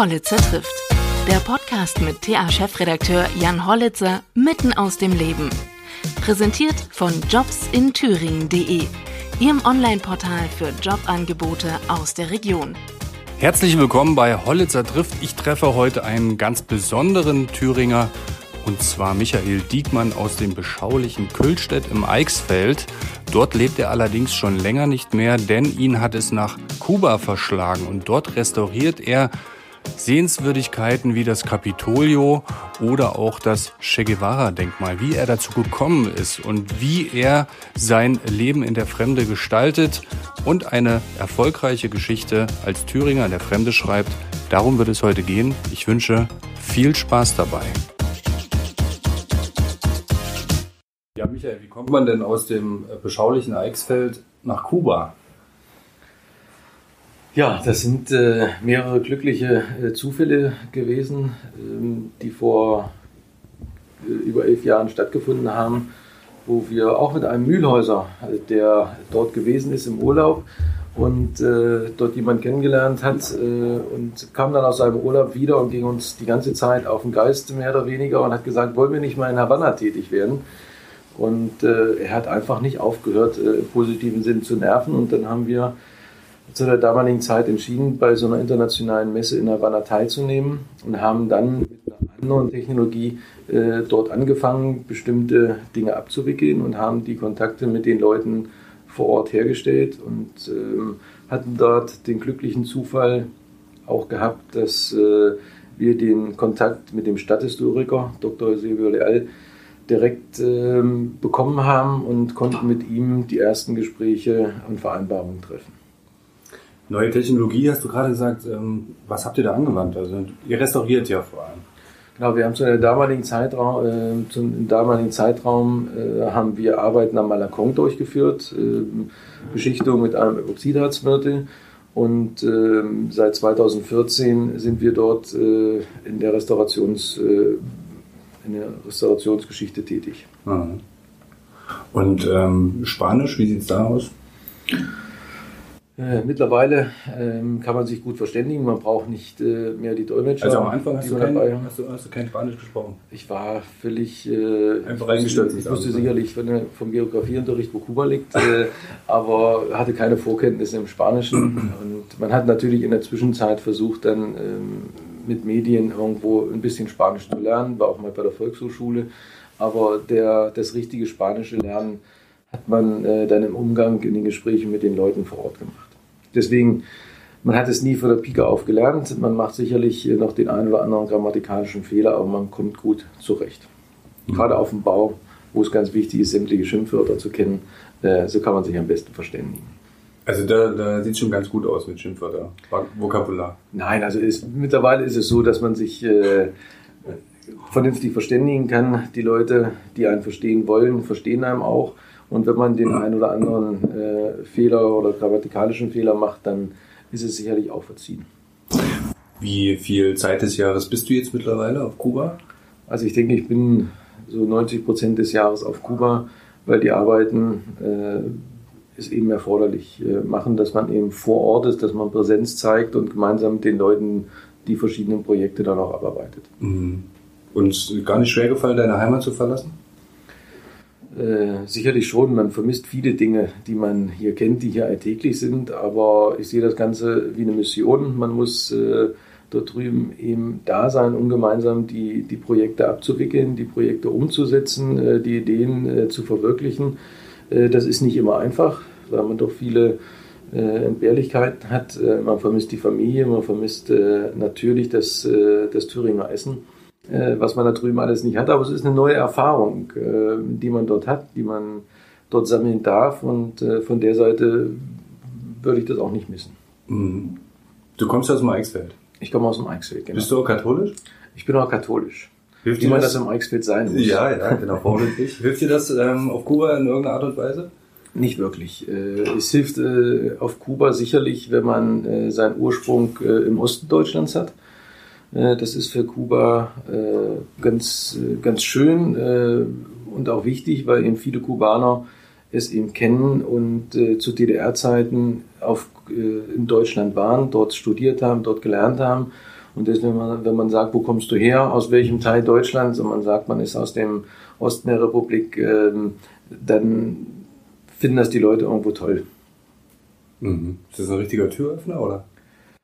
Hollitzer trifft. Der Podcast mit TA-Chefredakteur Jan Hollitzer mitten aus dem Leben. Präsentiert von jobsinthüringen.de, Ihrem Online-Portal für Jobangebote aus der Region. Herzlich willkommen bei Hollitzer trifft. Ich treffe heute einen ganz besonderen Thüringer und zwar Michael Diekmann aus dem beschaulichen Kühlstedt im Eichsfeld. Dort lebt er allerdings schon länger nicht mehr, denn ihn hat es nach Kuba verschlagen und dort restauriert er Sehenswürdigkeiten wie das Capitolio oder auch das Che Guevara-Denkmal, wie er dazu gekommen ist und wie er sein Leben in der Fremde gestaltet und eine erfolgreiche Geschichte als Thüringer in der Fremde schreibt. Darum wird es heute gehen. Ich wünsche viel Spaß dabei. Ja, Michael, wie kommt man denn aus dem beschaulichen Eichsfeld nach Kuba? Ja, das sind äh, mehrere glückliche äh, Zufälle gewesen, ähm, die vor äh, über elf Jahren stattgefunden haben, wo wir auch mit einem Mühlhäuser, äh, der dort gewesen ist im Urlaub und äh, dort jemand kennengelernt hat und kam dann aus seinem Urlaub wieder und ging uns die ganze Zeit auf den Geist mehr oder weniger und hat gesagt, wollen wir nicht mal in Havanna tätig werden? Und äh, er hat einfach nicht aufgehört, äh, im positiven Sinn zu nerven. Und dann haben wir zu der damaligen Zeit entschieden, bei so einer internationalen Messe in Havanna teilzunehmen und haben dann mit einer anderen Technologie äh, dort angefangen, bestimmte Dinge abzuwickeln und haben die Kontakte mit den Leuten vor Ort hergestellt und ähm, hatten dort den glücklichen Zufall auch gehabt, dass äh, wir den Kontakt mit dem Stadthistoriker Dr. Silvio Leal direkt ähm, bekommen haben und konnten mit ihm die ersten Gespräche und Vereinbarungen treffen. Neue Technologie hast du gerade gesagt. Ähm, was habt ihr da angewandt? Also ihr restauriert ja vor allem. Genau, wir haben zu einem damaligen Zeitraum, äh, zum damaligen Zeitraum äh, haben wir Arbeiten am Malakong durchgeführt, äh, Beschichtung mit einem Epoxidharzmörtel. Und äh, seit 2014 sind wir dort äh, in der Restaurations, äh, in der Restaurationsgeschichte tätig. Mhm. Und ähm, Spanisch, wie sieht es da aus? Äh, mittlerweile ähm, kann man sich gut verständigen, man braucht nicht äh, mehr die Dolmetscher. Also am Anfang hast, du kein, hast, du, hast du, kein, Spanisch gesprochen? Ich war völlig... Äh, Einfach reingestürzt. Ich wusste sicherlich von, vom Geografieunterricht, wo Kuba liegt, äh, aber hatte keine Vorkenntnisse im Spanischen. Und man hat natürlich in der Zwischenzeit versucht, dann ähm, mit Medien irgendwo ein bisschen Spanisch zu lernen, war auch mal bei der Volkshochschule. Aber der, das richtige spanische Lernen hat man äh, dann im Umgang in den Gesprächen mit den Leuten vor Ort gemacht. Deswegen, man hat es nie von der Pike auf gelernt. Man macht sicherlich noch den einen oder anderen grammatikalischen Fehler, aber man kommt gut zurecht. Mhm. Gerade auf dem Bau, wo es ganz wichtig ist, sämtliche Schimpfwörter zu kennen, äh, so kann man sich am besten verständigen. Also da, da sieht es schon ganz gut aus mit Schimpfwörter, Vokabular. Nein, also ist, mittlerweile ist es so, dass man sich äh, vernünftig verständigen kann. Die Leute, die einen verstehen wollen, verstehen einem auch. Und wenn man den einen oder anderen äh, Fehler oder grammatikalischen Fehler macht, dann ist es sicherlich auch verziehen. Wie viel Zeit des Jahres bist du jetzt mittlerweile auf Kuba? Also ich denke, ich bin so 90 Prozent des Jahres auf Kuba, weil die Arbeiten äh, es eben erforderlich äh, machen, dass man eben vor Ort ist, dass man Präsenz zeigt und gemeinsam mit den Leuten die verschiedenen Projekte dann auch abarbeitet. Mhm. Und gar nicht schwer gefallen, deine Heimat zu verlassen? Äh, sicherlich schon, man vermisst viele Dinge, die man hier kennt, die hier alltäglich sind, aber ich sehe das Ganze wie eine Mission. Man muss äh, dort drüben eben da sein, um gemeinsam die, die Projekte abzuwickeln, die Projekte umzusetzen, äh, die Ideen äh, zu verwirklichen. Äh, das ist nicht immer einfach, weil man doch viele Entbehrlichkeiten hat. man vermisst die Familie, man vermisst natürlich das, das Thüringer Essen was man da drüben alles nicht hat. Aber es ist eine neue Erfahrung, äh, die man dort hat, die man dort sammeln darf. Und äh, von der Seite würde ich das auch nicht missen. Mhm. Du kommst aus dem Eichsfeld? Ich komme aus dem Eichsfeld, genau. Bist du auch katholisch? Ich bin auch katholisch. Hilft Wie man das? das im Eichsfeld sein muss. Ja, ja, genau, vorbildlich. Hilft dir das ähm, auf Kuba in irgendeiner Art und Weise? Nicht wirklich. Äh, es hilft äh, auf Kuba sicherlich, wenn man äh, seinen Ursprung im Osten Deutschlands hat. Äh, das ist für Kuba äh, ganz, ganz schön äh, und auch wichtig, weil eben viele Kubaner es eben kennen und zu DDR-Zeiten in Deutschland waren, dort studiert haben, dort gelernt haben Und das, wenn man, wenn man sagt, wo kommst du her, aus welchem Teil Deutschlands, und man sagt, man ist aus dem Osten der Republik, ähm, dann finden das die Leute irgendwo toll. Mhm. Ist das ein richtiger Türöffner, oder?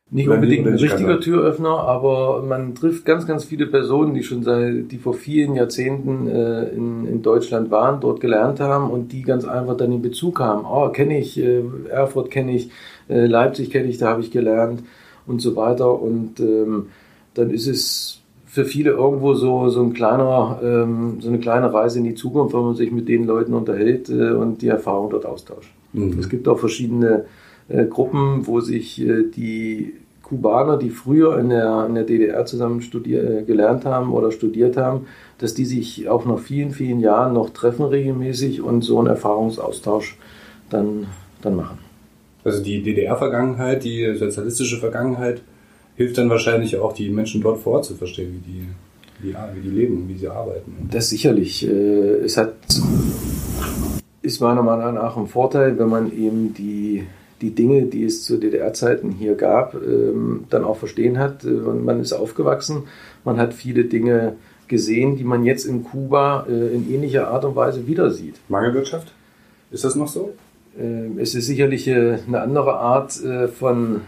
Nicht unbedingt ein richtiger Türöffner, aber man trifft ganz, ganz viele Personen, die schon seit, die vor vielen Jahrzehnten äh, in, in Deutschland waren, dort gelernt haben und die ganz einfach dann in Bezug haben. Oh, kenne ich, äh, Erfurt kenne ich, äh, Leipzig kenne ich, da habe ich gelernt und so weiter. Und ähm, dann ist es für viele irgendwo so, so ein kleiner, ähm, so eine kleine Reise in die Zukunft, wenn man sich mit den Leuten unterhält äh, und die Erfahrung dort austauscht. Mhm. Es gibt auch verschiedene Gruppen, wo sich äh, die Kubaner, die früher in der, in der DDR zusammen studier, äh, gelernt haben oder studiert haben, dass die sich auch nach vielen, vielen Jahren noch treffen regelmäßig und so einen Erfahrungsaustausch dann, dann machen. Also die DDR-Vergangenheit, die sozialistische Vergangenheit, hilft dann wahrscheinlich auch, die Menschen dort vor Ort zu verstehen, wie die, wie, wie die leben, wie sie arbeiten. Das sicherlich. Es hat, ist meiner Meinung nach ein Vorteil, wenn man eben die die Dinge, die es zu DDR-Zeiten hier gab, ähm, dann auch verstehen hat. Äh, man ist aufgewachsen, man hat viele Dinge gesehen, die man jetzt in Kuba äh, in ähnlicher Art und Weise wieder sieht. Mangelwirtschaft? Ist das noch so? Ähm, es ist sicherlich äh, eine andere Art von,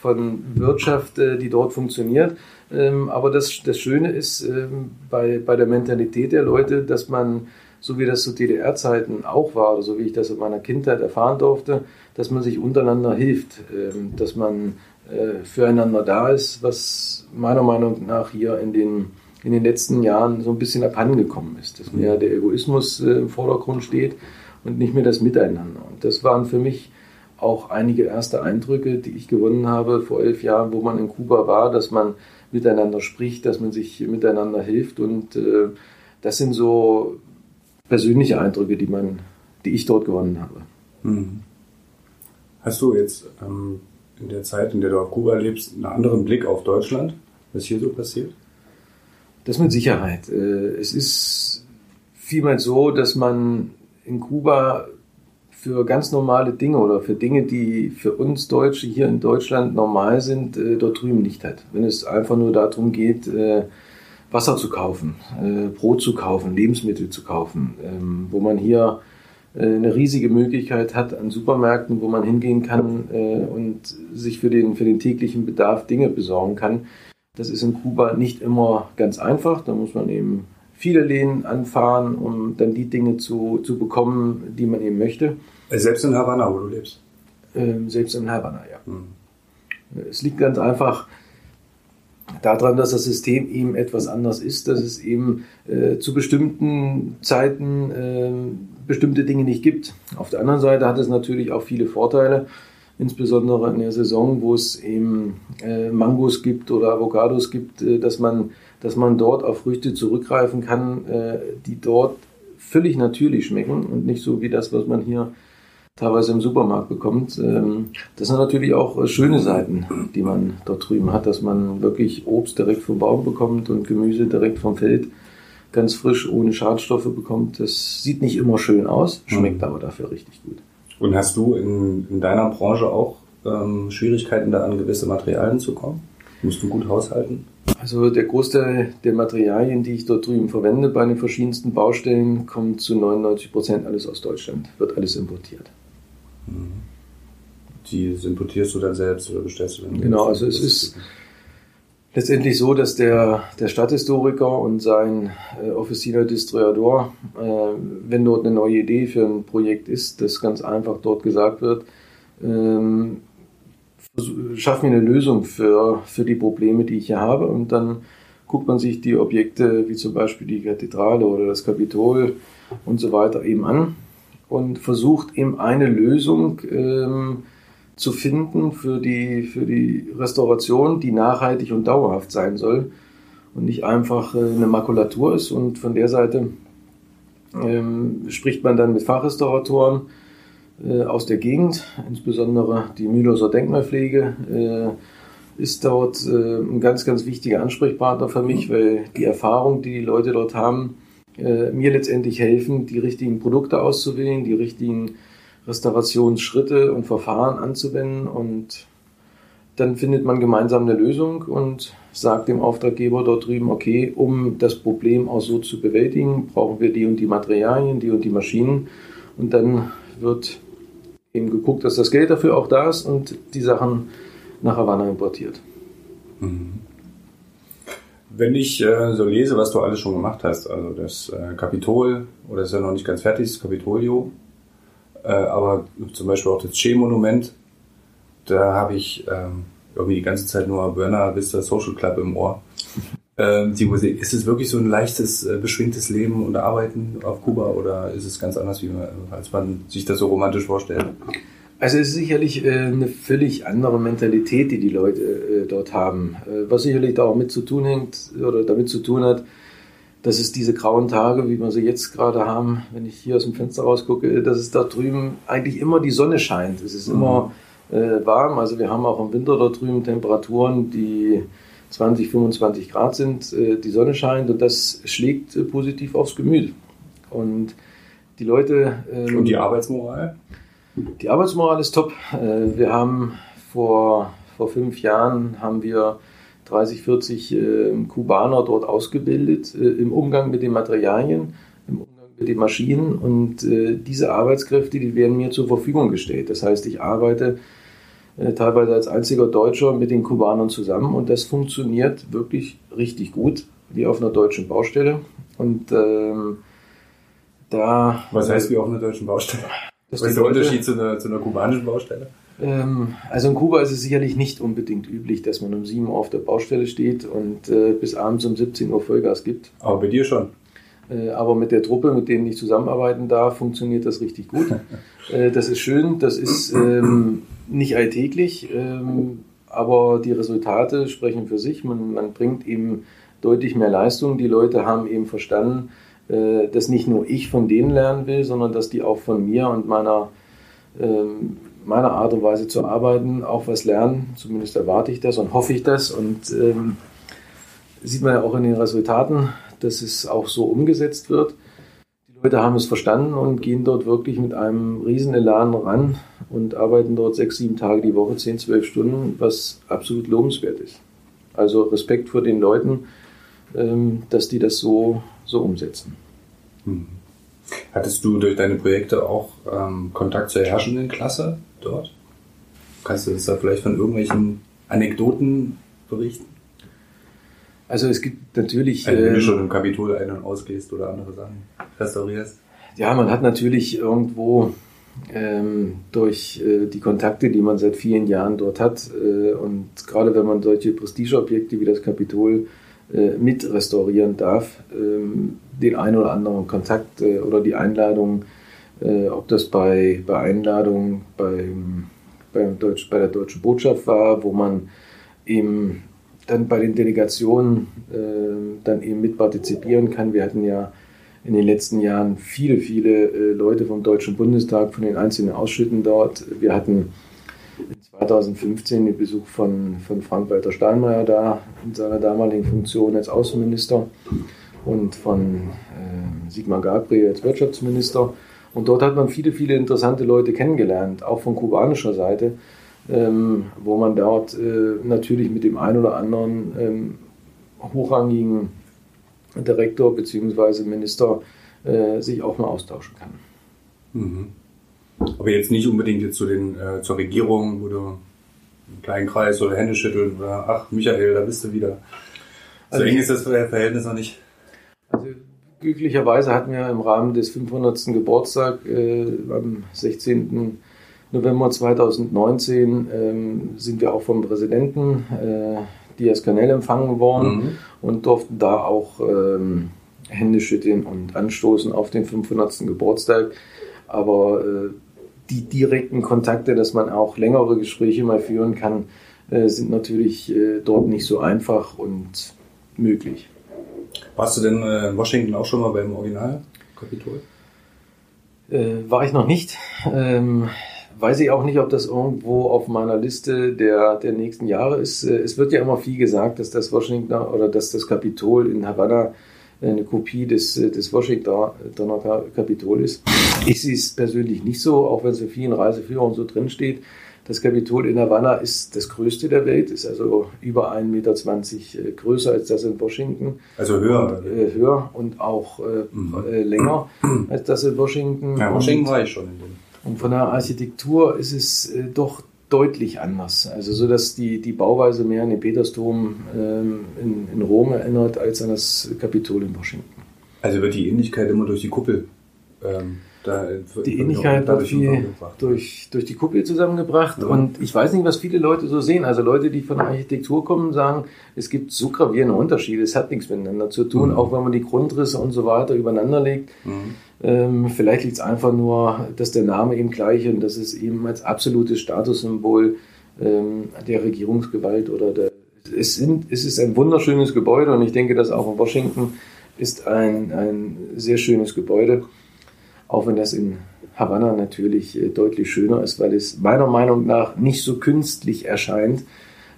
von Wirtschaft, die dort funktioniert. Ähm, aber das, das Schöne ist bei, bei der Mentalität der Leute, dass man so wie das zu DDR-Zeiten auch war, oder so wie ich das in meiner Kindheit erfahren durfte, dass man sich untereinander hilft, ähm, dass man äh, füreinander da ist, was meiner Meinung nach hier in den, in den letzten Jahren so ein bisschen abhandengekommen ist, dass mehr der Egoismus äh, im Vordergrund steht und nicht mehr das Miteinander. Und das waren für mich auch einige erste Eindrücke, die ich gewonnen habe vor elf Jahren, wo man in Kuba war, dass man miteinander spricht, dass man sich miteinander hilft und äh, das sind so persönliche Eindrücke, die man, die ich dort gewonnen habe. Mhm. Hast du jetzt ähm, in der Zeit, in der du auf Kuba lebst, einen anderen Blick auf Deutschland, was hier so passiert? Das mit Sicherheit. Äh, es ist vielmehr so, dass man in Kuba für ganz normale Dinge oder für Dinge, die für uns Deutsche hier in Deutschland normal sind, äh, dort drüben nicht hat. Wenn es einfach nur darum geht, äh, Wasser zu kaufen, Brot zu kaufen, Lebensmittel zu kaufen, ähm, wo man hier eine riesige Möglichkeit hat an Supermärkten, wo man hingehen kann äh, und sich für den, für den täglichen Bedarf Dinge besorgen kann. Das ist in Kuba nicht immer ganz einfach. Da muss man eben viele Läden anfahren, um dann die Dinge zu, zu bekommen, die man eben möchte. Selbst in Havanna, wo du lebst? Ähm, selbst in Havanna, ja. Hm. Es liegt ganz einfach daran, dass das System eben etwas anders ist, dass es eben äh, zu bestimmten Zeiten äh, bestimmte Dinge nicht gibt. Auf der anderen Seite hat es natürlich auch viele Vorteile, insbesondere in der Saison, wo es eben äh, Mangos gibt oder Avocados gibt, äh, dass, man, dass man dort auf Früchte zurückgreifen kann, äh, die dort völlig natürlich schmecken und nicht so wie das, was man hier teilweise im Supermarkt bekommt. Ähm, das sind natürlich auch schöne Seiten, die man dort drüben hat, dass man wirklich Obst direkt vom Baum bekommt und Gemüse direkt vom Feld ganz frisch, ohne Schadstoffe bekommt. Das sieht nicht immer schön aus, schmeckt mhm. aber dafür richtig gut. Und hast du in, in deiner Branche auch ähm, Schwierigkeiten, da an gewisse Materialien zu kommen? Musst du gut haushalten? Also der Großteil der Materialien, die ich dort drüben verwende bei den verschiedensten Baustellen, kommt zu 99 Prozent alles aus Deutschland, wird alles importiert. Die importierst du dann selbst oder bestellst du dann? Genau, also es ist letztendlich so, dass der, der Stadthistoriker und sein äh, Officina Distriador, äh, wenn dort eine neue Idee für ein Projekt ist, das ganz einfach dort gesagt wird, ähm, schaffen wir eine Lösung für, für die Probleme, die ich hier habe. Und dann guckt man sich die Objekte wie zum Beispiel die Kathedrale oder das Kapitol und so weiter eben an und versucht eben eine Lösung ähm, zu finden für die, für die Restauration, die nachhaltig und dauerhaft sein soll und nicht einfach äh, eine Makulatur ist. Und von der Seite ähm, spricht man dann mit Fachrestauratoren äh, aus der Gegend, insbesondere die Mühlhauser Denkmalpflege. Äh, ist dort äh, ein ganz, ganz wichtiger Ansprechpartner für mich, weil die Erfahrung, die die Leute dort haben, äh, mir letztendlich helfen, die richtigen Produkte auszuwählen, die richtigen Restaurationsschritte und Verfahren anzuwenden und dann findet man gemeinsam eine Lösung und sagt dem Auftraggeber dort drüben, okay, um das Problem auch so zu bewältigen, brauchen wir die und die Materialien, die und die Maschinen. Und dann wird eben geguckt, dass das Geld dafür auch da ist und die Sachen nach Havanna importiert. Mhm. Wenn ich äh, so lese, was du alles schon gemacht hast, also das äh, Kapitol, oder ist ja noch nicht ganz fertig, das Kapitolio, äh, aber zum Beispiel auch das Che-Monument, da habe ich ähm, irgendwie die ganze Zeit nur Burner Vista Social Club im Ohr. Ähm, die Musik, ist es wirklich so ein leichtes, äh, beschwingtes Leben und Arbeiten auf Kuba oder ist es ganz anders, man, als man sich das so romantisch vorstellt? Also es ist sicherlich äh, eine völlig andere Mentalität, die die Leute äh, dort haben. Was sicherlich da auch mit zu tun hängt oder damit zu tun hat, dass es diese grauen Tage, wie wir sie jetzt gerade haben, wenn ich hier aus dem Fenster rausgucke, dass es da drüben eigentlich immer die Sonne scheint. Es ist mhm. immer äh, warm. Also wir haben auch im Winter da drüben Temperaturen, die 20, 25 Grad sind, äh, die Sonne scheint und das schlägt äh, positiv aufs Gemüt. Und die Leute. Ähm, und die Arbeitsmoral? Die Arbeitsmoral ist top. Äh, wir haben vor, vor fünf Jahren haben wir 30, 40 äh, Kubaner dort ausgebildet äh, im Umgang mit den Materialien, im Umgang mit den Maschinen und äh, diese Arbeitskräfte, die werden mir zur Verfügung gestellt. Das heißt, ich arbeite äh, teilweise als einziger Deutscher mit den Kubanern zusammen und das funktioniert wirklich richtig gut, wie auf einer deutschen Baustelle. Und ähm, da. Was heißt wie auf einer deutschen Baustelle? Was ist der Unterschied zu einer, zu einer kubanischen Baustelle? Ähm, also in Kuba ist es sicherlich nicht unbedingt üblich, dass man um 7 Uhr auf der Baustelle steht und äh, bis abends um 17 Uhr Vollgas gibt. Aber bei dir schon. Äh, aber mit der Truppe, mit denen ich zusammenarbeiten darf, funktioniert das richtig gut. Äh, das ist schön, das ist ähm, nicht alltäglich, ähm, aber die Resultate sprechen für sich. Man, man, bringt eben deutlich mehr Leistung. Die Leute haben eben verstanden, äh, dass nicht nur ich von denen lernen will, sondern dass die auch von mir und meiner, ähm, meiner Art und Weise zu arbeiten auch was lernen. Zumindest erwarte ich das und hoffe ich das. Und ähm, sieht man ja auch in den Resultaten, dass es auch so umgesetzt wird. Leute haben es verstanden und gehen dort wirklich mit einem riesen Elan ran und arbeiten dort sechs, sieben Tage die Woche, zehn, zwölf Stunden, was absolut lobenswert ist. Also Respekt vor den Leuten, ähm, dass die das so, so umsetzen. Hm. Hattest du durch deine Projekte auch ähm, Kontakt zur herrschenden Klasse dort? Kannst du das da vielleicht von irgendwelchen Anekdoten berichten? Also es gibt natürlich. Also wenn du ähm, schon im Kapitol ein- und ausgehst oder andere Sachen restaurierst. Ja, man hat natürlich irgendwo ähm, durch äh, die Kontakte, die man seit vielen Jahren dort hat äh, und gerade wenn man solche Prestigeobjekte wie das Kapitol äh, mit restaurieren darf, ähm, den einen oder anderen Kontakt äh, oder die Einladung, äh, ob das bei, bei Einladungen beim, beim Deutsch, bei der Deutschen Botschaft war, wo man eben dann bei den Delegationen äh, dann eben mitpartizipieren kann. Wir hatten ja in den letzten Jahren viele, viele äh, Leute vom Deutschen Bundestag, von den einzelnen Ausschütten dort. Wir hatten 2015 den Besuch von, von Frank-Walter Steinmeier da in seiner damaligen Funktion als Außenminister und von äh, Sigmar Gabriel als Wirtschaftsminister. Und dort hat man viele, viele interessante Leute kennengelernt, auch von kubanischer Seite ähm, wo man dort äh, natürlich mit dem einen oder anderen ähm, hochrangigen Direktor bzw. Minister äh, sich auch mal austauschen kann. Mhm. Aber jetzt nicht unbedingt jetzt zu den, äh, zur Regierung oder einen kleinen Kreis oder Hände schütteln oder ach Michael, da bist du wieder. So also eng ist das Verhältnis noch nicht. Glücklicherweise hatten wir im Rahmen des 500. Geburtstag äh, am 16. November 2019 ähm, sind wir auch vom Präsidenten äh, Diaz Canel empfangen worden mhm. und durften da auch ähm, Hände schütteln und anstoßen auf den 500. Geburtstag. Aber äh, die direkten Kontakte, dass man auch längere Gespräche mal führen kann, äh, sind natürlich äh, dort nicht so einfach und möglich. Warst du denn äh, in Washington auch schon mal beim Originalkapitol? Äh, war ich noch nicht. Ähm, weiß ich auch nicht, ob das irgendwo auf meiner Liste der, der nächsten Jahre ist. Äh, es wird ja immer viel gesagt, dass das Washington oder dass das Kapitol in Havanna eine Kopie des, äh, des Washingtoner Kapitol ist. Ich sehe es persönlich nicht so, auch wenn es in vielen Reiseführern so drin steht. Das Kapitol in Havanna ist das größte der Welt, ist also über 1,20 Meter äh, größer als das in Washington. Also höher? Äh, höher und auch äh, mhm. Äh, länger als das in Washington. Ja, Washington war ich schon in dem. Und von der Architektur ist es äh, doch deutlich anders. Also so, dass die, die Bauweise mehr an den Petersdom ähm, in, in Rom erinnert als an das Kapitol in Washington. Also wird die Ähnlichkeit immer durch die Kuppel ähm, da die Ähnlichkeit wird viel durch, durch die Kuppel zusammengebracht. Ja. Und ich weiß nicht, was viele Leute so sehen. Also Leute, die von der Architektur kommen, sagen, es gibt so gravierende Unterschiede. Es hat nichts miteinander zu tun, mhm. auch wenn man die Grundrisse und so weiter übereinander legt. Mhm. Ähm, vielleicht liegt es einfach nur, dass der Name eben gleich und dass es eben als absolutes Statussymbol ähm, der Regierungsgewalt oder der es, sind, es ist ein wunderschönes Gebäude und ich denke, dass auch in Washington ist ein, ein sehr schönes Gebäude. Auch wenn das in Havanna natürlich äh, deutlich schöner ist, weil es meiner Meinung nach nicht so künstlich erscheint,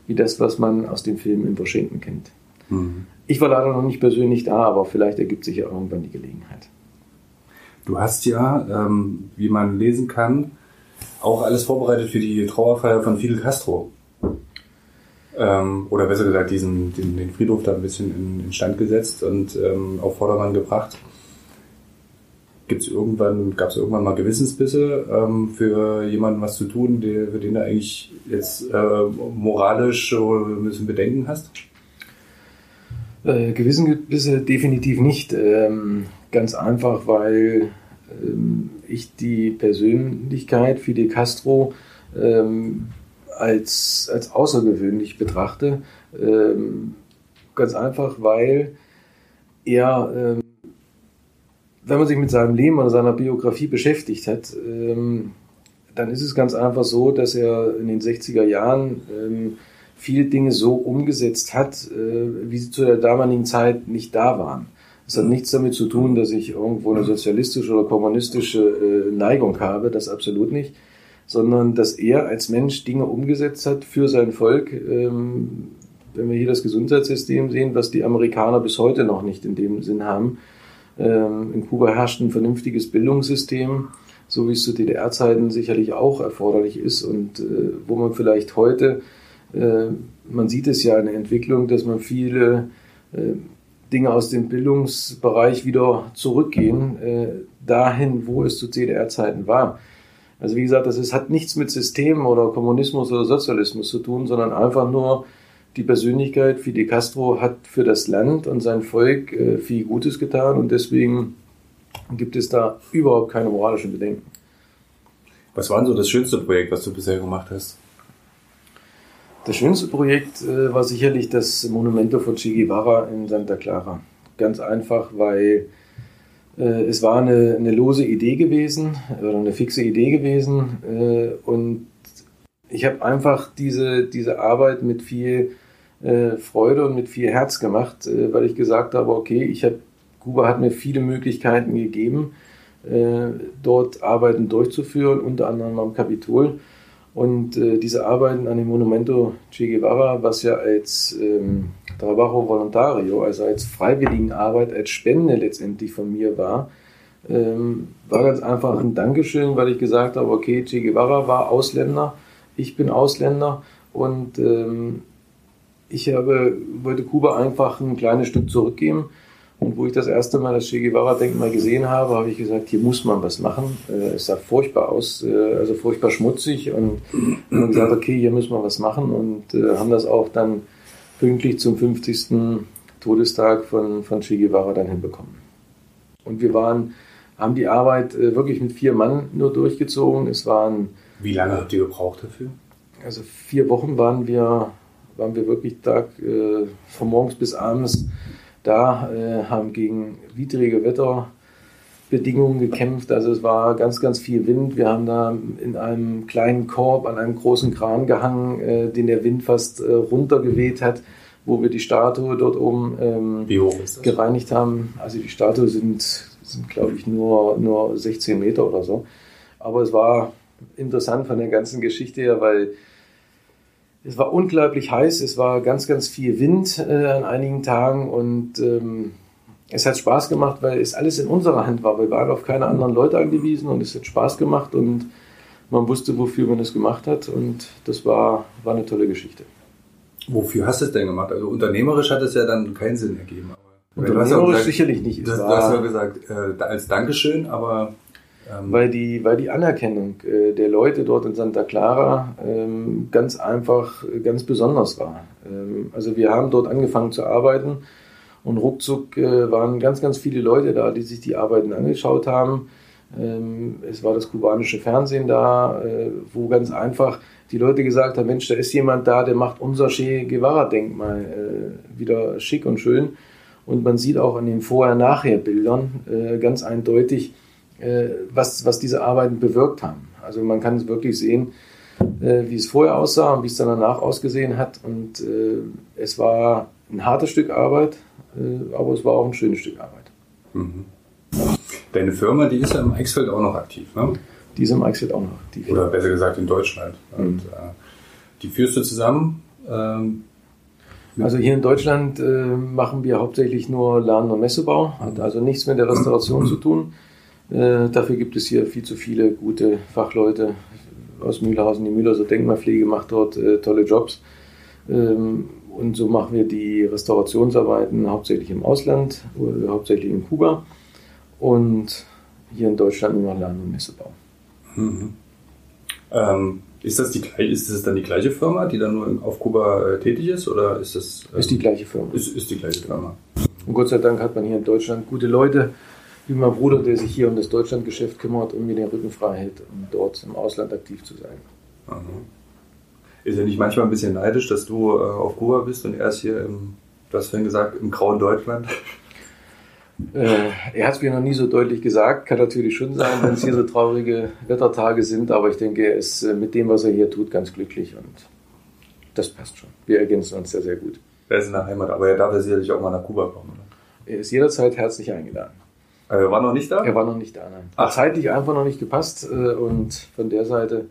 wie das, was man aus dem Film in Washington kennt. Mhm. Ich war leider noch nicht persönlich da, aber vielleicht ergibt sich ja irgendwann die Gelegenheit. Du hast ja, ähm, wie man lesen kann, auch alles vorbereitet für die Trauerfeier von Fidel Castro. Ähm, oder besser gesagt, diesen, den, den, Friedhof da ein bisschen in, in Stand gesetzt und ähm, auf Vordermann gebracht. Gibt's irgendwann, gab es irgendwann mal Gewissensbisse ähm, für jemanden was zu tun, der, für den du eigentlich jetzt äh, moralisch ein bisschen Bedenken hast? Äh, Gewissensbisse definitiv nicht. Ähm, ganz einfach, weil ähm, ich die Persönlichkeit Fidel Castro ähm, als, als außergewöhnlich betrachte. Ähm, ganz einfach, weil er ähm, wenn man sich mit seinem Leben oder seiner Biografie beschäftigt hat, ähm, dann ist es ganz einfach so, dass er in den 60er Jahren ähm, viele Dinge so umgesetzt hat, äh, wie sie zu der damaligen Zeit nicht da waren. Das hat nichts damit zu tun, dass ich irgendwo eine sozialistische oder kommunistische äh, Neigung habe, das absolut nicht, sondern dass er als Mensch Dinge umgesetzt hat für sein Volk. Ähm, wenn wir hier das Gesundheitssystem sehen, was die Amerikaner bis heute noch nicht in dem Sinn haben, in Kuba herrscht ein vernünftiges Bildungssystem, so wie es zu DDR-Zeiten sicherlich auch erforderlich ist und äh, wo man vielleicht heute, äh, man sieht es ja in der Entwicklung, dass man viele äh, Dinge aus dem Bildungsbereich wieder zurückgehen, dahin, wo es zu DDR-Zeiten war. Also wie gesagt, das ist, hat nichts mit System oder Kommunismus oder Sozialismus zu tun, sondern einfach nur die Persönlichkeit Fidel Castro hat für das Land und sein Volk äh, viel Gutes getan und deswegen gibt es da überhaupt keine moralischen Bedenken. Was war denn so das schönste Projekt, was du bisher gemacht hast? Das schönste Projekt äh, war sicherlich das Monumento von Che Guevara in Santa Clara. Ganz einfach, weil äh, es war eine, eine, lose Idee gewesen oder eine fixe Idee gewesen äh, und ich habe einfach diese, diese Arbeit mit viel äh, Freude und mit viel Herz gemacht, äh, weil ich gesagt habe, okay, ich habe, Kuba hat mir viele Möglichkeiten gegeben, äh, dort Arbeiten durchzuführen, unter anderem am Kapitol. Und äh, diese Arbeiten an dem Monumento Che Guevara, was ja als ähm, Trabajo Voluntario, also als Freiwilligenarbeit, als Spende letztendlich von mir war, ähm, war ganz einfach ein Dankeschön, weil ich gesagt habe, okay, Che Guevara war Ausländer, ich bin Ausländer und ähm, ich habe, wollte Kuba einfach ein kleines Stück zurückgeben. Und wo ich das erste Mal das Che Guevara-Denkmal gesehen habe, habe ich gesagt, hier muss man was machen. Äh, es sah furchtbar aus, äh, also furchtbar schmutzig. Und haben gesagt, okay, hier müssen wir was machen. Und äh, haben das auch dann pünktlich zum 50. Todestag von, von Che Guevara dann hinbekommen. Und wir waren, haben die Arbeit wirklich mit vier Mann nur durchgezogen. Es waren. Wie lange habt ihr gebraucht dafür? Also vier Wochen waren wir waren wir wirklich Tag äh, von morgens bis abends da, äh, haben gegen widrige Wetterbedingungen gekämpft. Also es war ganz, ganz viel Wind. Wir haben da in einem kleinen Korb an einem großen Kran gehangen, äh, den der Wind fast äh, runtergeweht hat, wo wir die Statue dort oben ähm, gereinigt haben. Also die Statue sind, sind glaube ich, nur, nur 16 Meter oder so. Aber es war interessant von der ganzen Geschichte her, weil es war unglaublich heiß, es war ganz, ganz viel Wind äh, an einigen Tagen und ähm, es hat Spaß gemacht, weil es alles in unserer Hand war. Wir waren auf keine anderen Leute angewiesen und es hat Spaß gemacht und man wusste, wofür man es gemacht hat und das war, war eine tolle Geschichte. Wofür hast du es denn gemacht? Also unternehmerisch hat es ja dann keinen Sinn ergeben. Unternehmerisch gesagt, sicherlich nicht. Du, du hast ja gesagt, äh, als Dankeschön, aber ähm weil, die, weil die Anerkennung äh, der Leute dort in Santa Clara ähm, ganz einfach, ganz besonders war. Ähm, also wir haben dort angefangen zu arbeiten und ruckzuck äh, waren ganz, ganz viele Leute da, die sich die Arbeiten angeschaut haben. Ähm, es war das kubanische Fernsehen da, äh, wo ganz einfach die Leute gesagt haben, Mensch, da ist jemand da, der macht unser Che Guevara-Denkmal äh, wieder schick und schön. Und man sieht auch an den Vorher-Nachher-Bildern äh, ganz eindeutig, äh, was, was diese Arbeiten bewirkt haben. Also man kann wirklich sehen, äh, wie es vorher aussah und wie es dann danach ausgesehen hat. Und äh, es war ein hartes Stück Arbeit, äh, aber es war auch ein schönes Stück Arbeit. Mhm. Deine Firma, die ist ja im Eichsfeld auch noch aktiv, ne? Die ist im Eichsfeld auch noch aktiv. Oder besser gesagt in Deutschland. Mhm. Und äh, die führst du zusammen. Ähm, also hier in Deutschland äh, machen wir hauptsächlich nur Laden- und Messebau, hat also nichts mit der Restauration zu tun. Äh, dafür gibt es hier viel zu viele gute Fachleute aus Mühlhausen. Die Mühler so Denkmalpflege macht dort äh, tolle Jobs. Ähm, und so machen wir die Restaurationsarbeiten hauptsächlich im Ausland, äh, hauptsächlich in Kuba und hier in Deutschland nur noch Laden- und Messebau. Mhm. Ähm, ist das, die, ist das dann die gleiche Firma, die dann nur auf Kuba äh, tätig ist? Oder ist das. Ähm, ist die gleiche Firma. Ist, ist die gleiche Firma. Und Gott sei Dank hat man hier in Deutschland gute Leute, wie mein Bruder, der sich hier um das Deutschlandgeschäft kümmert und mir den Rücken frei hält, um dort im Ausland aktiv zu sein. Mhm. Ist er nicht manchmal ein bisschen neidisch, dass du äh, auf Kuba bist und er ist hier im, du hast vorhin gesagt, im grauen Deutschland? Äh, er hat es mir noch nie so deutlich gesagt. Kann natürlich schon sein, wenn es hier so traurige Wettertage sind, aber ich denke, er ist äh, mit dem, was er hier tut, ganz glücklich und das passt schon. Wir ergänzen uns sehr, sehr gut. Er ist in der Heimat, aber er darf ja sicherlich auch mal nach Kuba kommen. Oder? Er ist jederzeit herzlich eingeladen. Er war noch nicht da? Er war noch nicht da, nein. Hat zeitlich einfach noch nicht gepasst äh, und von der Seite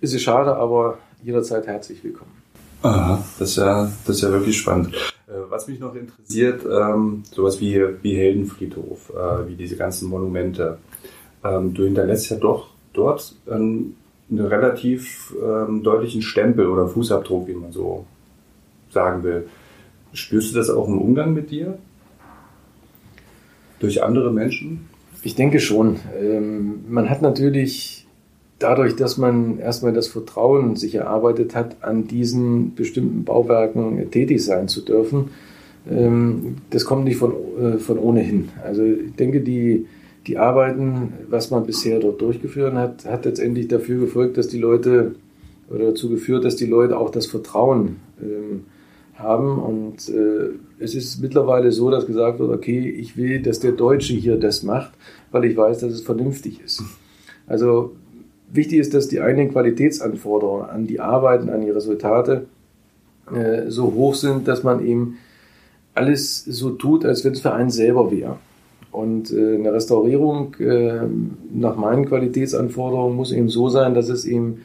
ist es schade, aber jederzeit herzlich willkommen. Aha, das ist ja, das ist ja wirklich spannend. Äh, was mich noch interessiert, ähm, sowas wie, wie Heldenfriedhof, äh, wie diese ganzen Monumente. Ähm, du hinterlässt ja doch dort einen, einen relativ ähm, deutlichen Stempel oder Fußabdruck, wie man so sagen will. Spürst du das auch im Umgang mit dir? Durch andere Menschen? Ich denke schon. Ähm, man hat natürlich dadurch, dass man erstmal das Vertrauen sich erarbeitet hat, an diesen bestimmten Bauwerken tätig sein zu dürfen, ähm, das kommt nicht von, äh, von ohnehin. Also ich denke, die, die Arbeiten, was man bisher dort durchgeführt hat, hat letztendlich dafür gefolgt, dass die Leute oder dazu geführt, dass die Leute auch das Vertrauen ähm, haben. Und äh, es ist mittlerweile so, dass gesagt wird, okay, ich will, dass der Deutsche hier das macht, weil ich weiß, dass es vernünftig ist. Also Wichtig ist, dass die eigenen Qualitätsanforderungen an die Arbeiten, an die Resultate äh, so hoch sind, dass man eben alles so tut, als wenn es für einen selber wäre. Und äh, eine Restaurierung äh, nach meinen Qualitätsanforderungen muss eben so sein, dass es eben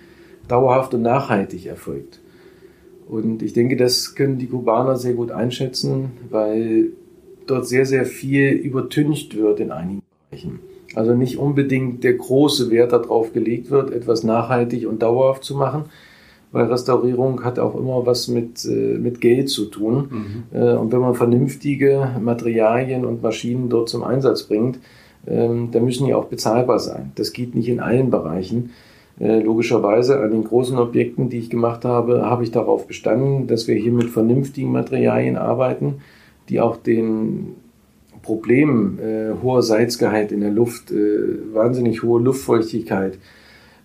dauerhaft und nachhaltig erfolgt. Und ich denke, das können die Kubaner sehr gut einschätzen, weil dort sehr, sehr viel übertüncht wird in einigen Bereichen. Also nicht unbedingt der große Wert darauf gelegt wird, etwas nachhaltig und dauerhaft zu machen, weil Restaurierung hat auch immer was mit, äh, mit Geld zu tun. Mhm. Äh, und wenn man vernünftige Materialien und Maschinen dort zum Einsatz bringt, ähm, dann müssen die auch bezahlbar sein. Das geht nicht in allen Bereichen. Äh, logischerweise an den großen Objekten, die ich gemacht habe, habe ich darauf bestanden, dass wir hier mit vernünftigen Materialien arbeiten, die auch den Problem, äh, hoher Salzgehalt in der Luft, äh, wahnsinnig hohe Luftfeuchtigkeit,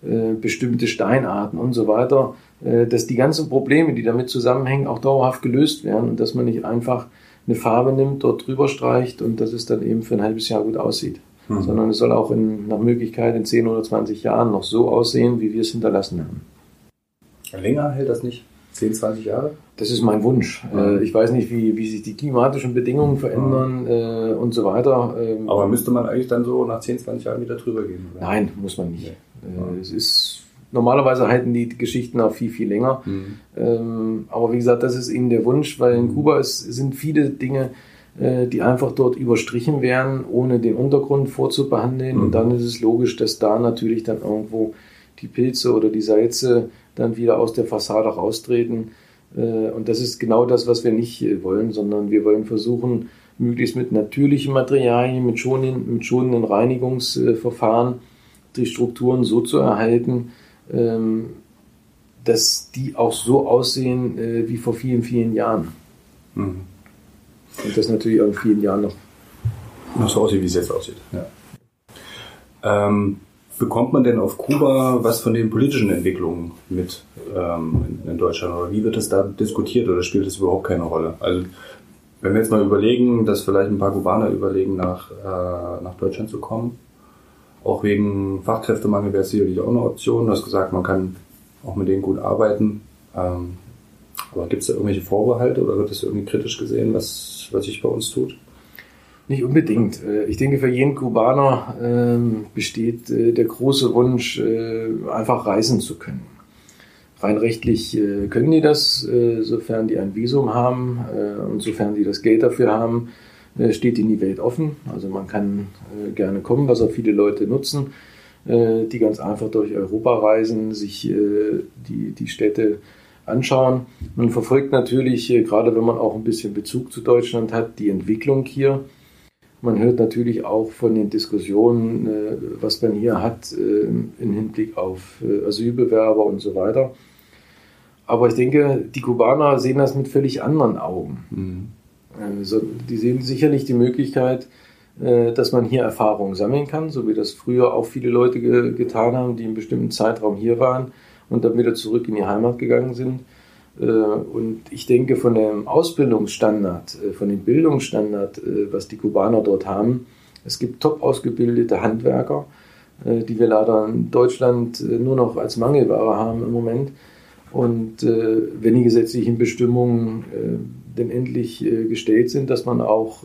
äh, bestimmte Steinarten und so weiter, äh, dass die ganzen Probleme, die damit zusammenhängen, auch dauerhaft gelöst werden und dass man nicht einfach eine Farbe nimmt, dort drüber streicht und dass es dann eben für ein halbes Jahr gut aussieht. Mhm. Sondern es soll auch in, nach Möglichkeit in 10 oder 20 Jahren noch so aussehen, wie wir es hinterlassen haben. Länger hält das nicht? 10, 20 Jahre? Das ist mein Wunsch. Äh, ich weiß nicht, wie, wie sich die klimatischen Bedingungen verändern. Äh, und so weiter. Ähm, Aber müsste man eigentlich dann so nach 10, 20 Jahren wieder drüber gehen? Oder? Nein, muss man nicht. Ja. Äh, es ist, normalerweise halten die Geschichten auch viel, viel länger. Mhm. Ähm, aber wie gesagt, das ist eben der Wunsch, weil in mhm. Kuba ist, sind viele Dinge, die einfach dort überstrichen werden, ohne den Untergrund vorzubehandeln. Mhm. Und dann ist es logisch, dass da natürlich dann irgendwo die Pilze oder die Salze dann wieder aus der Fassade raustreten. Äh, und das ist genau das, was wir nicht äh, wollen, sondern wir wollen versuchen, möglichst mit natürlichen Materialien, mit schonenden, mit schonenden Reinigungsverfahren die Strukturen so zu erhalten, ähm, dass die auch so aussehen äh, wie vor vielen, vielen Jahren. Mhm. Und das natürlich auch in vielen Jahren noch. Noch so aussieht, wie es jetzt aussieht. Ja. Ähm, bekommt man denn auf Kuba was von den politischen Entwicklungen mit ähm, in, Deutschland? Oder wie wird das da diskutiert oder spielt das überhaupt keine Rolle? Also wenn wir jetzt mal überlegen, dass vielleicht ein paar Kubaner überlegen, nach, äh, nach Deutschland zu kommen, auch wegen Fachkräftemangel wäre es sicherlich auch eine Option. Du hast gesagt, man kann auch mit denen gut arbeiten. Ähm, aber gibt es da irgendwelche Vorbehalte oder wird das irgendwie kritisch gesehen, was, was sich bei uns tut? Nicht unbedingt. Äh, ich denke, für jeden Kubaner ähm, besteht äh, der große Wunsch, äh, einfach reisen zu können. Rein rechtlich können die das, sofern die ein Visum haben und sofern die das Geld dafür haben, steht ihnen die Welt offen. Also man kann gerne kommen, was auch viele Leute nutzen, die ganz einfach durch Europa reisen, sich die, die Städte anschauen. Man verfolgt natürlich, äh, gerade wenn man auch ein bisschen Bezug zu Deutschland hat, die Entwicklung hier. Man hört natürlich auch von den Diskussionen, äh, was man hier hat äh, im Hinblick auf Asylbewerber und so weiter. Aber ich denke, die Kubaner sehen das mit völlig anderen Augen. Mhm. Also, die sehen sicherlich die Möglichkeit, dass man hier Erfahrungen sammeln kann, so wie das früher auch viele Leute getan haben, die einen bestimmten Zeitraum hier waren und dann wieder zurück in die Heimat gegangen sind. Äh, und ich denke, von dem Ausbildungsstandard, äh, von dem Bildungsstandard, äh, was die Kubaner dort haben, es gibt top ausgebildete Handwerker, die wir leider in Deutschland nur noch als Mangelware haben im Moment. Und wenn die gesetzlichen Bestimmungen denn endlich gestellt sind, dass man auch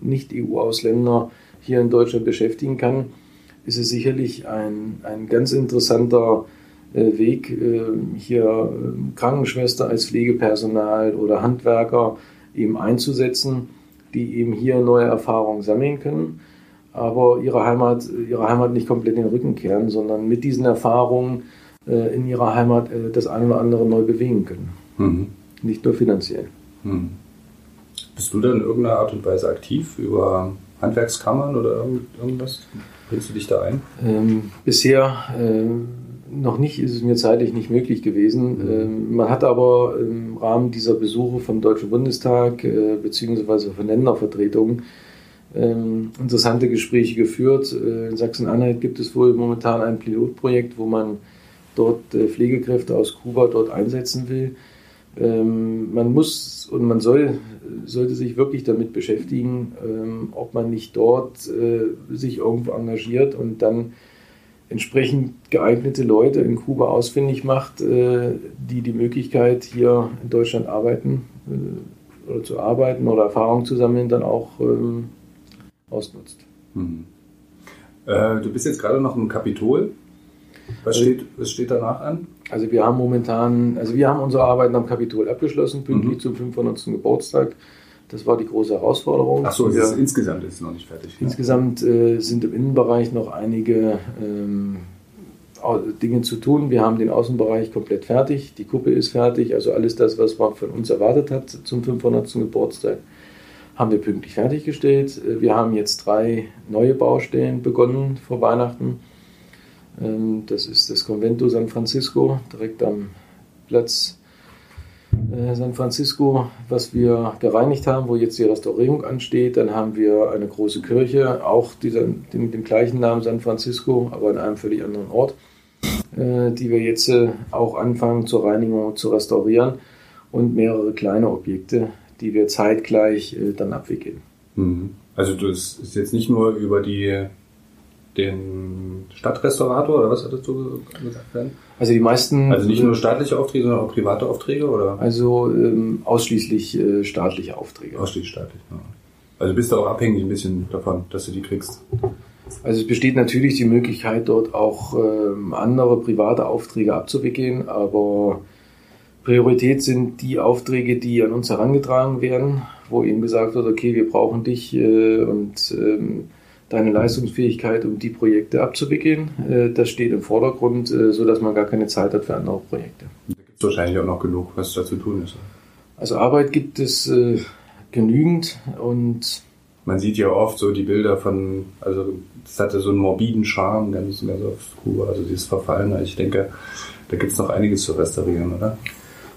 Nicht-EU-Ausländer hier in Deutschland beschäftigen kann, ist es sicherlich ein, ein ganz interessanter äh, Weg, äh, hier ähm, Krankenschwester als Pflegepersonal oder Handwerker eben einzusetzen, die eben hier neue Erfahrungen sammeln können, aber ihre Heimat, ihre Heimat nicht komplett in den Rücken kehren, sondern mit diesen Erfahrungen äh, in ihrer Heimat das eine oder andere neu bewegen können. Mhm. Nicht nur finanziell. Mhm. Bist du dann in irgendeiner Art und Weise aktiv über Handwerkskammern oder irgendwas? Bringst du dich da ein? Ähm, bisher äh, noch nicht ist es mir zeitlich nicht möglich gewesen. Mhm. Ähm, man hat aber im Rahmen dieser Besuche vom Deutschen Bundestag äh, beziehungsweise von Ländervertretungen ähm, interessante Gespräche geführt. Äh, in Sachsen-Anhalt gibt es wohl momentan ein Pilotprojekt, wo man dort äh, Pflegekräfte aus Kuba dort einsetzen will. Ähm, man muss und man soll, sollte sich wirklich damit beschäftigen, ob man nicht dort sich irgendwo engagiert und dann entsprechend geeignete Leute in Kuba ausfindig macht, äh, die die Möglichkeit hier in Deutschland arbeiten äh, oder zu arbeiten oder Erfahrung zu sammeln, dann auch ähm, ausnutzt. Mhm. Äh, du bist jetzt gerade noch im Kapitol. Was also steht, was steht danach an? Also wir haben momentan, also wir haben unsere Arbeiten am Kapitol abgeschlossen, pünktlich mhm. zum 500. Geburtstag. Das war die große Herausforderung. Ach so, ist, insgesamt ist es noch nicht fertig. Insgesamt äh, sind im Innenbereich noch einige ähm, Dinge zu tun. Wir haben den Außenbereich komplett fertig, die Kuppe ist fertig, also alles das, was man von uns erwartet hat zum 500. Geburtstag, haben wir pünktlich fertiggestellt. Äh, wir haben jetzt drei neue Baustellen begonnen vor Weihnachten. Ähm, das ist das Convento San Francisco, direkt am Platz äh, San Francisco, was wir gereinigt haben, wo jetzt die Restaurierung ansteht. Dann haben wir eine große Kirche, auch dieser, mit dem gleichen Namen San Francisco, aber an einem völlig anderen Ort, äh, die wir jetzt äh, auch anfangen zur Reinigung zu restaurieren und mehrere kleine Objekte, die wir zeitgleich dann abwickeln. Mhm. Also das ist jetzt nicht nur über die den Stadtrestaurator oder was hattest du gesagt? Also die meisten. Also nicht nur staatliche Aufträge, sondern auch private Aufträge oder? Also ähm, ausschließlich äh, staatliche Aufträge. Ausschließlich staatlich. Ja. Also bist du auch abhängig ein bisschen davon, dass du die kriegst. Also es besteht natürlich die Möglichkeit, dort auch ähm, andere private Aufträge abzuwickeln, aber Priorität sind die Aufträge, die an uns herangetragen werden, wo eben gesagt wird, okay, wir brauchen dich äh, und ähm, deine Leistungsfähigkeit, um die Projekte abzuwickeln. Äh, das steht im Vordergrund, äh, sodass man gar keine Zeit hat für andere Projekte. Da gibt es wahrscheinlich auch noch genug, was da zu tun ist. Also Arbeit gibt es äh, genügend und man sieht ja oft so die Bilder von, also das hatte so einen morbiden Charme, ganz, ganz auf Kuba, also dieses Verfallene. Ich denke, da gibt es noch einiges zu restaurieren, oder?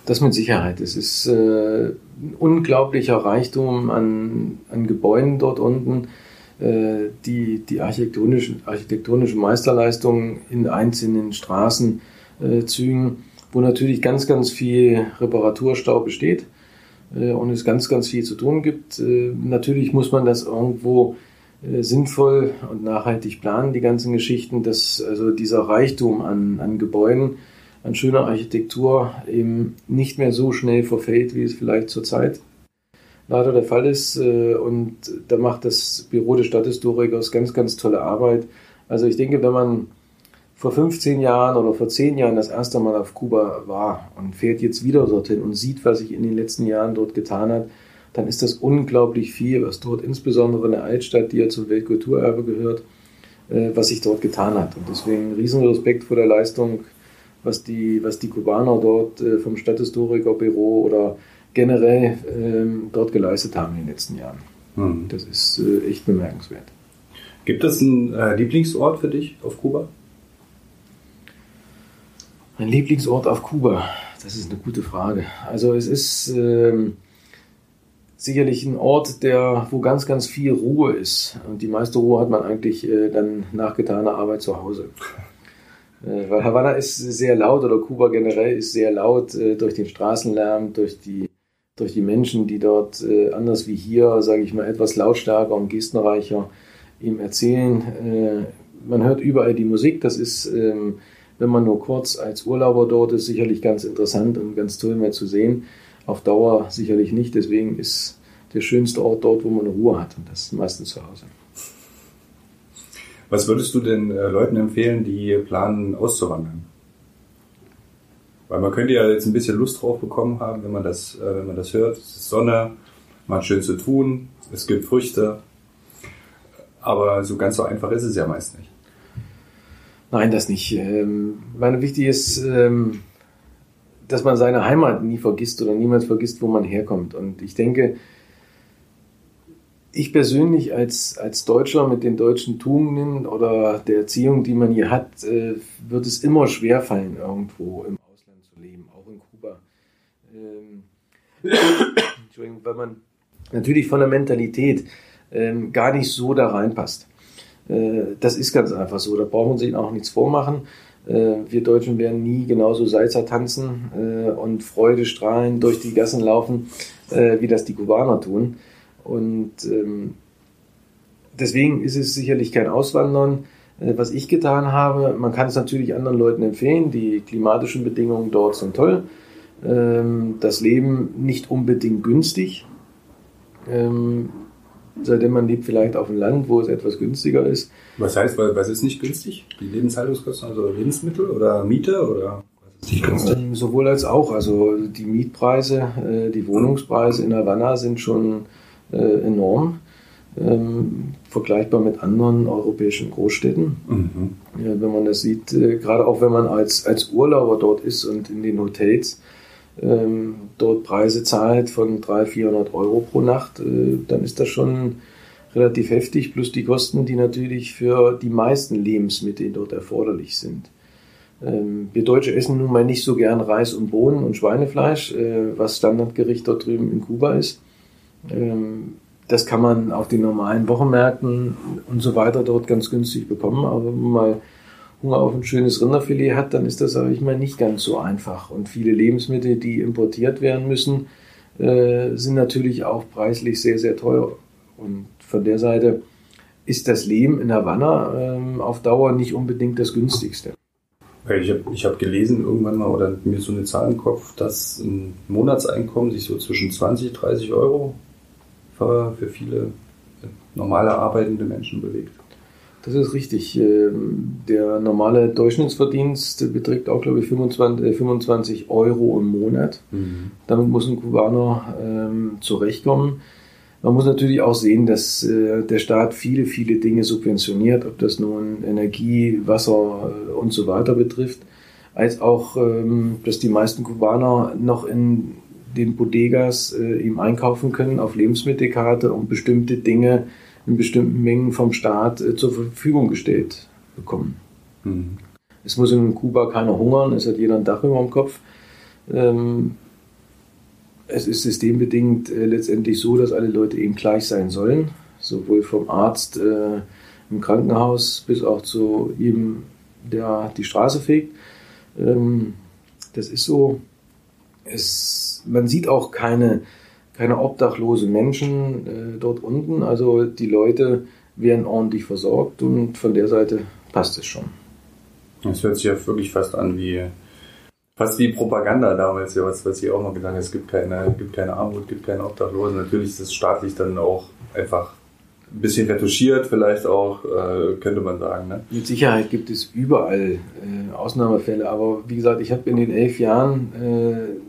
Das mit Sicherheit. Es ist äh, ein unglaublicher Reichtum an, an Gebäuden dort unten. Äh, die, die architektonische, architektonische Meisterleistung in einzelnen Straßenzügen, äh, wo natürlich ganz, ganz viel Reparaturstau besteht äh, und es ganz, ganz viel zu tun gibt. Natürlich muss man das irgendwo sinnvoll und nachhaltig planen, die ganzen Geschichten, dass also dieser Reichtum an, an Gebäuden, an schöner Architektur eben nicht mehr so schnell verfällt, wie es vielleicht zurzeit leider der Fall ist. Und da macht das Büro des Stadthistorikers ganz, ganz tolle Arbeit. Also ich denke, wenn man vor 15 Jahren oder vor 10 Jahren das erste Mal auf Kuba war und fährt jetzt wieder dorthin und sieht, was sich in den letzten Jahren dort getan hat, dann ist das unglaublich viel, was dort insbesondere in der Altstadt, die ja zum Weltkulturerbe gehört, äh, was sich dort getan hat. Und deswegen riesen Respekt vor der Leistung, was die, was die Kubaner dort äh, vom Stadthistorikerbüro oder generell ähm, dort geleistet haben in den letzten Jahren. Hm. Das ist äh, echt bemerkenswert. Gibt es einen Lieblingsort für dich auf Kuba? Mein Lieblingsort auf Kuba, das ist eine gute Frage. Also es ist ähm, sicherlich ein Ort, der, wo ganz, ganz viel Ruhe ist. Und die meiste Ruhe hat man eigentlich äh, dann nach getaner Arbeit zu Hause. Äh, weil Havanna ist sehr laut oder Kuba generell ist sehr laut äh, durch den Straßenlärm, durch die, durch die Menschen, die dort äh, anders wie hier, sage ich mal, etwas lautstärker und gestenreicher ihm erzählen. Äh, man hört überall die Musik, das ist... Ähm, wenn man nur kurz als Urlauber dort ist, sicherlich ganz interessant und ganz toll mehr zu sehen. Auf Dauer sicherlich nicht. Deswegen ist der schönste Ort dort, wo man Ruhe hat. Und das ist meistens zu Hause. Was würdest du denn äh, Leuten empfehlen, die planen auszuwandern? Weil man könnte ja jetzt ein bisschen Lust drauf bekommen haben, wenn man das, äh, wenn man das hört. Es ist Sonne, man hat schön zu tun, es gibt Früchte. Aber so ganz so einfach ist es ja meist nicht. Nein, das nicht. Ähm, meine, wichtig ist, ähm, dass man seine Heimat nie vergisst oder niemals vergisst, wo man herkommt. Und ich denke, ich persönlich als, als Deutscher mit den deutschen Tugenden oder der Erziehung, die man hier hat, äh, wird es immer schwer fallen, irgendwo im Ausland zu leben, auch in Kuba. Ähm, Entschuldigung, weil man natürlich von der Mentalität ähm, gar nicht so da reinpasst. Äh, das ist ganz einfach so. Da brauchen wir sich auch nichts vormachen. Äh, wir Deutschen werden nie genauso Salzer tanzen äh, und Freude strahlen durch die Gassen laufen, wie das die Kubaner tun. Und ähm, deswegen ist es sicherlich kein Auswandern. Was ich getan habe, man kann es natürlich anderen Leuten empfehlen. Die klimatischen Bedingungen dort sind toll. Ähm, das Leben nicht unbedingt günstig. Ähm, seitdem man lebt vielleicht auf dem Land, wo es etwas günstiger ist. Was heißt, was ist nicht günstig? Die Lebenshaltungskosten, also Lebensmittel oder Miete oder was ist nicht günstig? Ähm, sowohl als auch. Also die Mietpreise, äh, die Wohnungspreise in Havanna sind schon äh, enorm. Ähm, vergleichbar mit anderen europäischen Großstädten. Mhm. Ja, wenn man das sieht, äh, gerade auch wenn man als, als Urlauber dort ist und in den Hotels, ähm, dort Preise zahlt von 300, 400 Euro pro Nacht, äh, dann ist das schon relativ heftig, plus die Kosten, die natürlich für die meisten Lebensmittel dort erforderlich sind. Ähm, wir Deutsche essen nun mal nicht so gern Reis und Bohnen und Schweinefleisch, äh, was Standardgericht dort drüben in Kuba ist. Ähm, das kann man auf den normalen Wochenmärkten und so weiter dort ganz günstig bekommen, aber mal Hunger auf ein schönes Rinderfilet hat, dann ist das, sage ich mal, nicht ganz so einfach. Und viele Lebensmittel, die importiert werden müssen, äh, sind natürlich auch preislich sehr, sehr teuer. Und von der Seite ist das Leben in Havanna äh, auf Dauer nicht unbedingt das günstigste. Ich habe ich hab gelesen irgendwann mal oder mir so eine Zahl im Kopf, dass ein Monatseinkommen sich so zwischen 20 und 30 Euro für, für viele normale arbeitende Menschen bewegt. Das ist richtig. Ähm, der normale Durchschnittsverdienst beträgt auch, glaube ich, 25, 25 äh, Euro im Monat. Mhm. Damit muss ein Kubaner ähm, zurechtkommen. Man muss natürlich auch sehen, dass äh, der Staat viele, viele Dinge subventioniert, ob das nun Energie, Wasser äh, und so weiter betrifft, als auch, ähm, dass die meisten Kubaner noch in den Bodegas äh, ihm einkaufen können auf Lebensmittelkarte und bestimmte Dinge in bestimmten Mengen vom Staat äh, zur Verfügung gestellt bekommen. Mhm. Es muss in Kuba keiner hungern, es hat jeder ein Dach über dem Kopf. Ähm, es ist systembedingt äh, letztendlich so, dass alle Leute eben gleich sein sollen, sowohl vom Arzt äh, im Krankenhaus bis auch zu jedem, der die Straße fegt. Ähm, das ist so. Es, man sieht auch keine, keine obdachlose Menschen äh, dort unten. Also die Leute werden ordentlich versorgt und von der Seite passt es schon. Das hört sich ja wirklich fast an wie fast wie Propaganda damals, ja, was, was hier auch noch gesagt es gibt keine, gibt keine Armut, gibt keine Obdachlosen. Natürlich ist es staatlich dann auch einfach ein bisschen retuschiert, vielleicht auch, äh, könnte man sagen. Ne? Mit Sicherheit gibt es überall äh, Ausnahmefälle, aber wie gesagt, ich habe in den elf Jahren äh,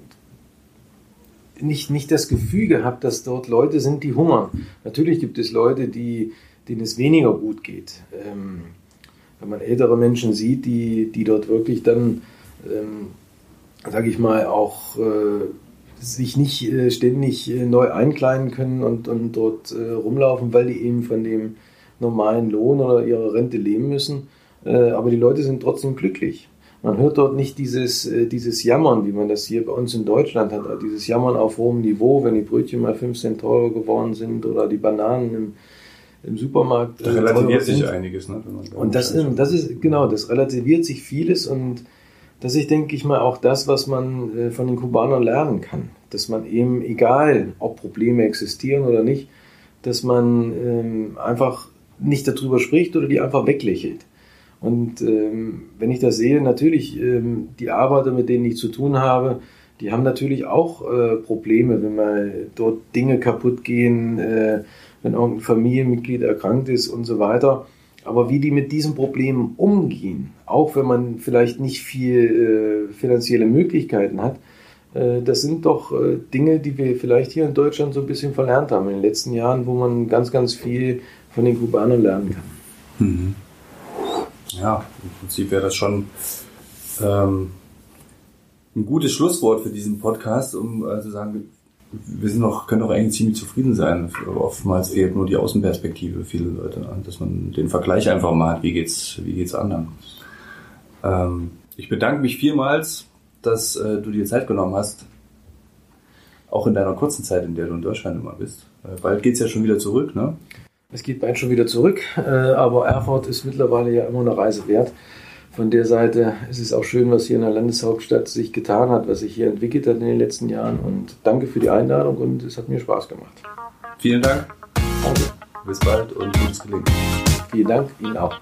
nicht, nicht das Gefühl gehabt, dass dort Leute sind, die hungern. Natürlich gibt es Leute, die, denen es weniger gut geht. Ähm, wenn man ältere Menschen sieht, die, die dort wirklich dann, ähm, sage ich mal, auch äh, sich nicht äh, ständig äh, neu einkleiden können und, und dort äh, rumlaufen, weil die eben von dem normalen Lohn oder ihrer Rente leben müssen. Äh, aber die Leute sind trotzdem glücklich. Man hört dort nicht dieses, äh, dieses Jammern, wie man das hier bei uns in Deutschland hat, dieses Jammern auf hohem Niveau, wenn die Brötchen mal 5 Cent teurer geworden sind oder die Bananen im, im Supermarkt. Da relativiert sich einiges, ne? und das, das ist, genau, das relativiert sich vieles und das ist, denke ich mal, auch das, was man äh, von den Kubanern lernen kann. Dass man eben, egal ob Probleme existieren oder nicht, dass man ähm, einfach nicht darüber spricht oder die einfach weglächelt. Und ähm, wenn ich das sehe, natürlich, ähm, die Arbeiter, mit denen ich zu tun habe, die haben natürlich auch äh, Probleme, wenn mal dort Dinge kaputt gehen, äh, wenn irgendein Familienmitglied erkrankt ist und so weiter. Aber wie die mit diesen Problemen umgehen, auch wenn man vielleicht nicht viel äh, finanzielle Möglichkeiten hat, äh, das sind doch äh, Dinge, die wir vielleicht hier in Deutschland so ein bisschen verlernt haben in den letzten Jahren, wo man ganz, ganz viel von den Kubanern lernen kann. Mhm. Ja, im Prinzip wäre das schon ähm, ein gutes Schlusswort für diesen Podcast, um äh, zu sagen, wir sind noch, können auch eigentlich ziemlich zufrieden sein. Oftmals fehlt nur die Außenperspektive viele Leute, ne? dass man den Vergleich einfach mal hat, wie geht's, wie geht's anderen. Ähm, ich bedanke mich vielmals, dass äh, du dir Zeit genommen hast, auch in deiner kurzen Zeit, in der du in Deutschland immer bist. Äh, bald geht's ja schon wieder zurück, ne? Es geht bald schon wieder zurück, äh, aber Erfurt ist mittlerweile ja immer eine Reise wert von der Seite ist es auch schön, was hier in der Landeshauptstadt sich getan hat, was sich hier entwickelt hat in den letzten Jahren. Und danke für die Einladung und es hat mir Spaß gemacht. Vielen Dank. Danke. Bis bald und gutes Gelingen. Vielen Dank, Ihnen auch.